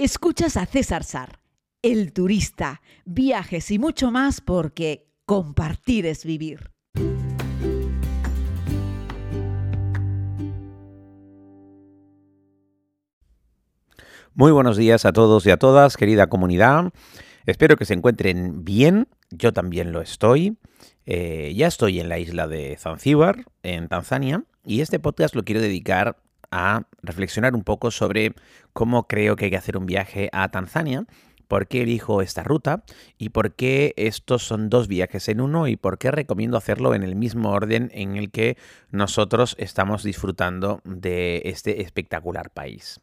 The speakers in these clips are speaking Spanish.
Escuchas a César Sar, el turista, viajes y mucho más porque compartir es vivir. Muy buenos días a todos y a todas, querida comunidad. Espero que se encuentren bien. Yo también lo estoy. Eh, ya estoy en la isla de Zanzíbar, en Tanzania, y este podcast lo quiero dedicar a reflexionar un poco sobre cómo creo que hay que hacer un viaje a Tanzania, por qué elijo esta ruta y por qué estos son dos viajes en uno y por qué recomiendo hacerlo en el mismo orden en el que nosotros estamos disfrutando de este espectacular país.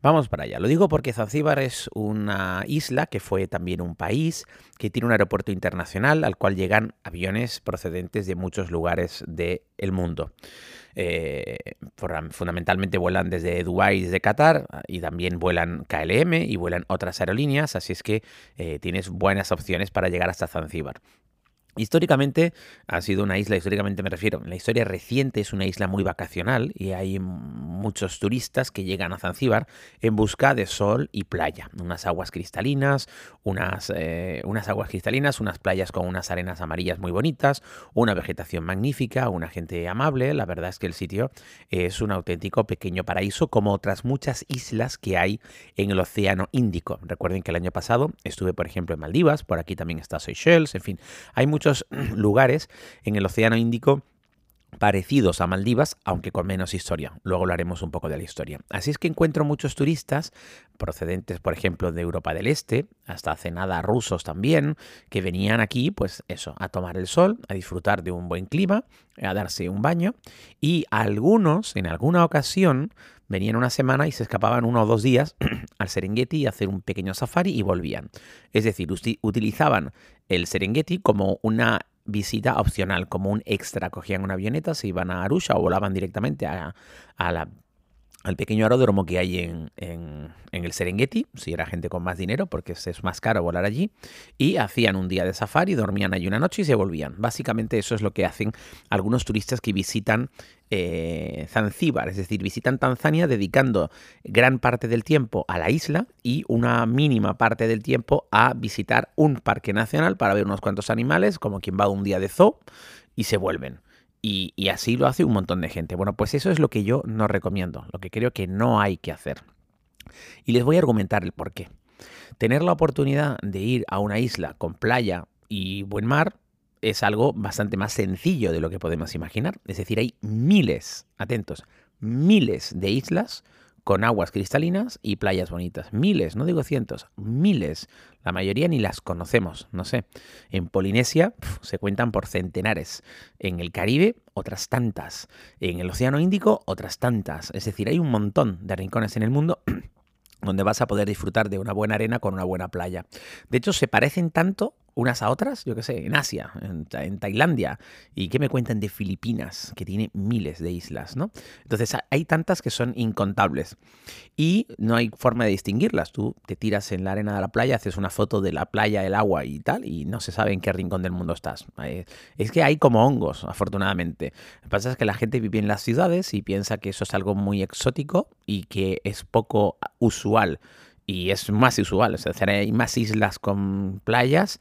Vamos para allá. Lo digo porque Zanzíbar es una isla que fue también un país que tiene un aeropuerto internacional al cual llegan aviones procedentes de muchos lugares del mundo. Eh, fundamentalmente vuelan desde Dubái, desde Qatar, y también vuelan KLM y vuelan otras aerolíneas, así es que eh, tienes buenas opciones para llegar hasta Zanzíbar. Históricamente ha sido una isla, históricamente me refiero, en la historia reciente es una isla muy vacacional y hay muchos turistas que llegan a Zanzíbar en busca de sol y playa, unas aguas cristalinas, unas, eh, unas aguas cristalinas, unas playas con unas arenas amarillas muy bonitas, una vegetación magnífica, una gente amable, la verdad es que el sitio es un auténtico pequeño paraíso como otras muchas islas que hay en el Océano Índico. Recuerden que el año pasado estuve por ejemplo en Maldivas, por aquí también está Seychelles, en fin, hay muchos lugares en el Océano Índico parecidos a Maldivas, aunque con menos historia. Luego hablaremos un poco de la historia. Así es que encuentro muchos turistas procedentes, por ejemplo, de Europa del Este, hasta hace nada rusos también, que venían aquí, pues eso, a tomar el sol, a disfrutar de un buen clima, a darse un baño, y algunos, en alguna ocasión, venían una semana y se escapaban uno o dos días al Serengeti a hacer un pequeño safari y volvían. Es decir, utilizaban el Serengeti como una visita opcional, como un extra. Cogían una avioneta, se iban a Arusha o volaban directamente a, al pequeño aeródromo que hay en, en, el Serengeti, si era gente con más dinero, porque es más caro volar allí, y hacían un día de safari, dormían allí una noche y se volvían. Básicamente eso es lo que hacen algunos turistas que visitan eh, Zanzíbar, es decir, visitan Tanzania dedicando gran parte del tiempo a la isla y una mínima parte del tiempo a visitar un parque nacional para ver unos cuantos animales, como quien va un día de zoo, y se vuelven. Y, así lo hace un montón de gente. Bueno, pues eso es lo que yo no recomiendo, lo que creo que no hay que hacer. Y les voy a argumentar el por qué. Tener la oportunidad de ir a una isla con playa y buen mar es algo bastante más sencillo de lo que podemos imaginar. Es decir, hay miles, atentos, miles de islas con aguas cristalinas y playas bonitas. Miles, no digo cientos, miles. La mayoría ni las conocemos, no sé. En Polinesia se cuentan por centenares. En el Caribe, otras tantas. En el Océano Índico, otras tantas. Es decir, hay un montón de rincones en el mundo donde vas a poder disfrutar de una buena arena con una buena playa. De hecho, se parecen tanto unas a otras, yo qué sé, en Asia, en, Tailandia, y qué me cuentan de Filipinas, que tiene miles de islas, ¿no? Entonces hay tantas que son incontables y no hay forma de distinguirlas. Tú te tiras en la arena de la playa, haces una foto de la playa, el agua y tal, y no se sabe en qué rincón del mundo estás. Eh, es que hay como hongos, afortunadamente. Lo que pasa es que la gente vive en las ciudades y piensa que eso es algo muy exótico y que es poco usual. Y es más usual, o sea, hay más islas con playas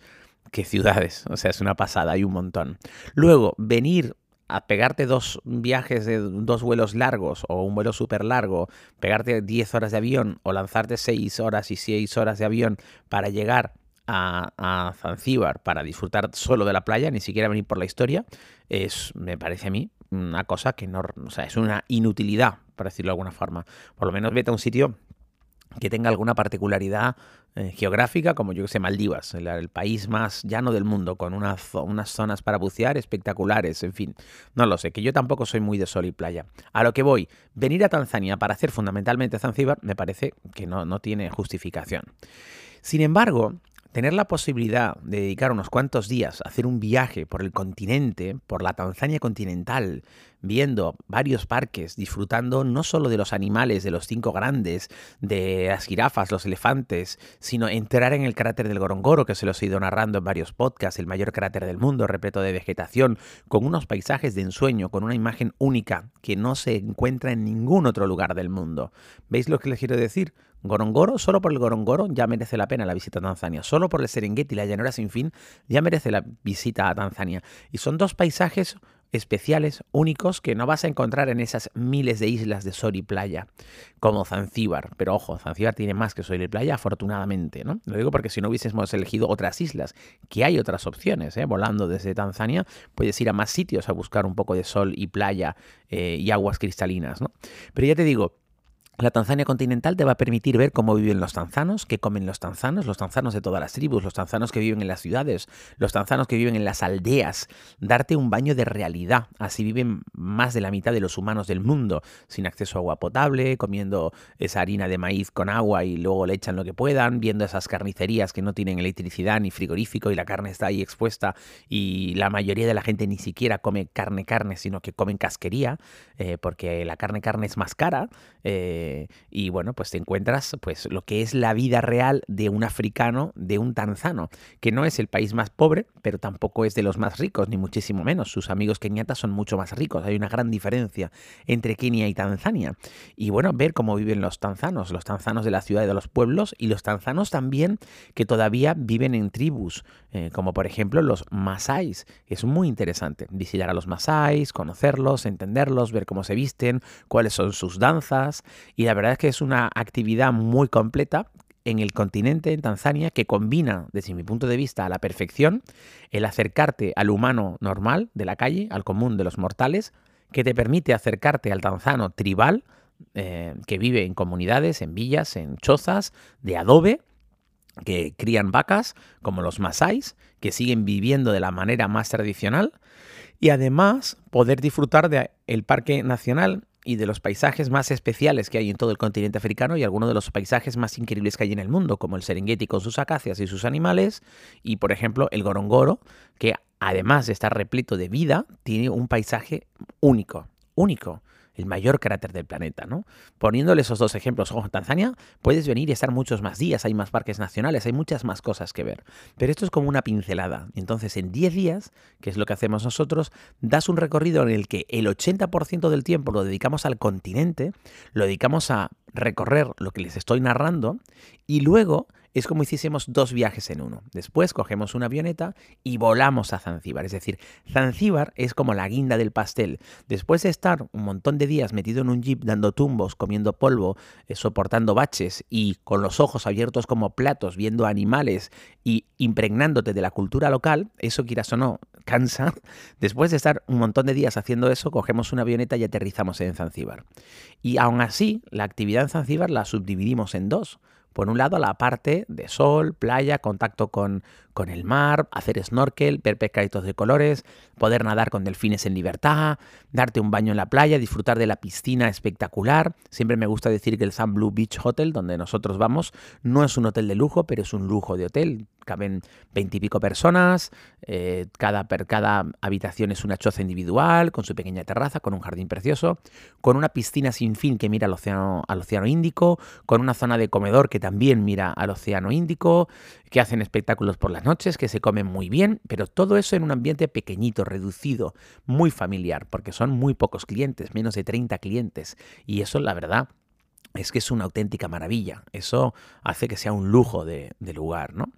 que ciudades. O sea, es una pasada, hay un montón. Luego, venir a pegarte dos viajes de dos vuelos largos o un vuelo súper largo, pegarte 10 horas de avión o lanzarte 6 horas y 6 horas de avión para llegar a, a, Zanzíbar para disfrutar solo de la playa, ni siquiera venir por la historia, es, me parece a mí, una cosa que no, o sea, es una inutilidad, para decirlo de alguna forma. Por lo menos vete a un sitio que tenga alguna particularidad eh, geográfica, como yo que sé, Maldivas, el, país más llano del mundo, con unas zonas para bucear espectaculares, en fin, no lo sé, que yo tampoco soy muy de sol y playa. A lo que voy, venir a Tanzania para hacer fundamentalmente Zanzíbar me parece que no, no tiene justificación. Sin embargo, tener la posibilidad de dedicar unos cuantos días a hacer un viaje por el continente, por la Tanzania continental, viendo varios parques, disfrutando no solo de los animales, de los cinco grandes, de las jirafas, los elefantes, sino entrar en el cráter del Gorongoro, que se los he ido narrando en varios podcasts, el mayor cráter del mundo, repleto de vegetación, con unos paisajes de ensueño, con una imagen única que no se encuentra en ningún otro lugar del mundo. ¿Veis lo que les quiero decir? Gorongoro, solo por el Gorongoro ya merece la pena la visita a Tanzania. Solo por el Serengeti y la llanura sin fin ya merece la visita a Tanzania. Y son dos paisajes especiales, únicos, que no vas a encontrar en esas miles de islas de sol y playa, como Zanzíbar. Pero ojo, Zanzíbar tiene más que sol y playa, afortunadamente, ¿no? Lo digo porque si no hubiésemos elegido otras islas, que hay otras opciones, ¿eh? Volando desde Tanzania, puedes ir a más sitios a buscar un poco de sol y playa eh, y aguas cristalinas, ¿no? Pero ya te digo, la Tanzania continental te va a permitir ver cómo viven los tanzanos, qué comen los tanzanos, los tanzanos de todas las tribus, los tanzanos que viven en las ciudades, los tanzanos que viven en las aldeas, darte un baño de realidad. Así viven más de la mitad de los humanos del mundo, sin acceso a agua potable, comiendo esa harina de maíz con agua y luego le echan lo que puedan, viendo esas carnicerías que no tienen electricidad ni frigorífico y la carne está ahí expuesta y la mayoría de la gente ni siquiera come carne carne, sino que comen casquería, eh, porque la carne carne es más cara. Eh, eh, y bueno, pues te encuentras pues lo que es la vida real de un africano, de un tanzano, que no es el país más pobre, pero tampoco es de los más ricos, ni muchísimo menos. Sus amigos keniatas son mucho más ricos. Hay una gran diferencia entre Kenia y Tanzania. Y bueno, ver cómo viven los tanzanos, los tanzanos de la ciudad y de los pueblos, y los tanzanos también que todavía viven en tribus, eh, como por ejemplo los masáis. Es muy interesante visitar a los masáis, conocerlos, entenderlos, ver cómo se visten, cuáles son sus danzas y la verdad es que es una actividad muy completa en el continente, en Tanzania, que combina, desde mi punto de vista, a la perfección el acercarte al humano normal de la calle, al común de los mortales, que te permite acercarte al tanzano tribal, eh, que vive en comunidades, en villas, en chozas de adobe, que crían vacas, como los masáis, que siguen viviendo de la manera más tradicional, y además poder disfrutar del Parque Nacional y de los paisajes más especiales que hay en todo el continente africano y algunos de los paisajes más increíbles que hay en el mundo, como el Serengeti con sus acacias y sus animales, y por ejemplo el Gorongoro, que además de estar repleto de vida, tiene un paisaje único, único el mayor cráter del planeta, ¿no? Poniéndole esos dos ejemplos, ojo, Tanzania puedes venir y estar muchos más días, hay más parques nacionales, hay muchas más cosas que ver. Pero esto es como una pincelada. Entonces, en 10 días, que es lo que hacemos nosotros, das un recorrido en el que el 80% del tiempo lo dedicamos al continente, lo dedicamos a recorrer lo que les estoy narrando y luego es como hiciésemos dos viajes en uno. Después cogemos una avioneta y volamos a Zanzíbar. Es decir, Zanzíbar es como la guinda del pastel. Después de estar un montón de días metido en un jeep dando tumbos, comiendo polvo, eh, soportando baches y con los ojos abiertos como platos, viendo animales y impregnándote de la cultura local, eso quieras o no, cansa. Después de estar un montón de días haciendo eso, cogemos una avioneta y aterrizamos en Zanzíbar. Y aún así, la actividad en Zanzíbar la subdividimos en dos. Por un lado, la parte de sol, playa, contacto con, con el mar, hacer snorkel, ver pescaditos de colores, poder nadar con delfines en libertad, darte un baño en la playa, disfrutar de la piscina espectacular. Siempre me gusta decir que el Sun Blue Beach Hotel, donde nosotros vamos, no es un hotel de lujo, pero es un lujo de hotel caben veintipico personas, eh, cada, cada habitación es una choza individual, con su pequeña terraza, con un jardín precioso, con una piscina sin fin que mira al océano, al océano Índico, con una zona de comedor que también mira al océano Índico, que hacen espectáculos por las noches, que se comen muy bien, pero todo eso en un ambiente pequeñito, reducido, muy familiar, porque son muy pocos clientes, menos de 30 clientes, y eso la verdad es que es una auténtica maravilla. Eso hace que sea un lujo de, lugar, ¿no?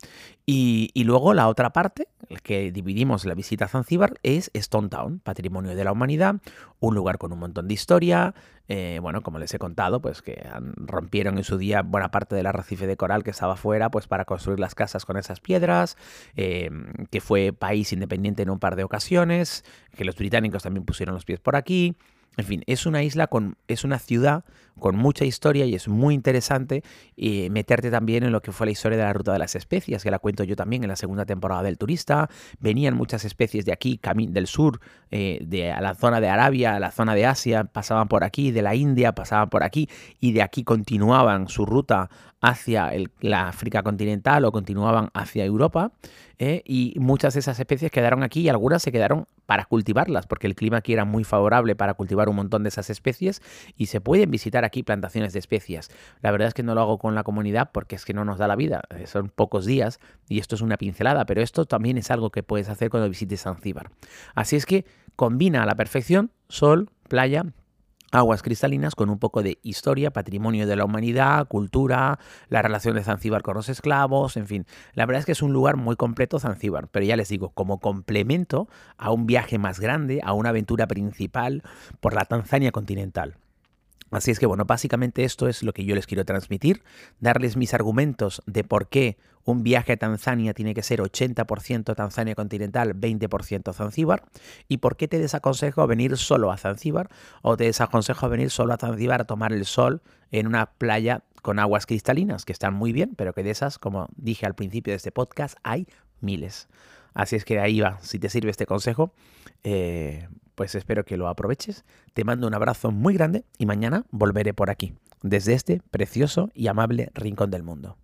Y, luego la otra parte, que dividimos la visita a Zanzíbar, es Stone Town, Patrimonio de la Humanidad, un lugar con un montón de historia. Eh, bueno, como les he contado, pues que rompieron en su día buena parte del arrecife de coral que estaba fuera, pues para construir las casas con esas piedras, eh, que fue país independiente en un par de ocasiones, que los británicos también pusieron los pies por aquí. En fin, es una isla con, es una ciudad con mucha historia y es muy interesante eh, meterte también en lo que fue la historia de la ruta de las especias, que la cuento yo también en la segunda temporada del turista. Venían muchas especies de aquí, del sur, eh, de a la zona de Arabia, a la zona de Asia, pasaban por aquí, de la India pasaban por aquí y de aquí continuaban su ruta hacia la África continental o continuaban hacia Europa. ¿eh? y muchas de esas especies quedaron aquí y algunas se quedaron para cultivarlas, porque el clima aquí era muy favorable para cultivar un montón de esas especies y se pueden visitar aquí plantaciones de especias. La verdad es que no lo hago con la comunidad porque es que no nos da la vida, eh, son pocos días y esto es una pincelada, pero esto también es algo que puedes hacer cuando visites Zanzíbar. Así es que combina a la perfección sol, playa, aguas cristalinas con un poco de historia, patrimonio de la humanidad, cultura, la relación de Zanzíbar con los esclavos, en fin. La verdad es que es un lugar muy completo Zanzíbar, pero ya les digo, como complemento a un viaje más grande, a una aventura principal por la Tanzania continental. Así es que bueno, básicamente esto es lo que yo les quiero transmitir, darles mis argumentos de por qué un viaje a Tanzania tiene que ser 80% Tanzania continental, 20% Zanzíbar, y por qué te desaconsejo venir solo a Zanzíbar o te desaconsejo venir solo a Zanzíbar a tomar el sol en una playa con aguas cristalinas, que están muy bien, pero que de esas, como dije al principio de este podcast, hay miles. Así es que ahí va, si te sirve este consejo, eh, pues espero que lo aproveches. Te mando un abrazo muy grande y mañana volveré por aquí, desde este precioso y amable rincón del mundo.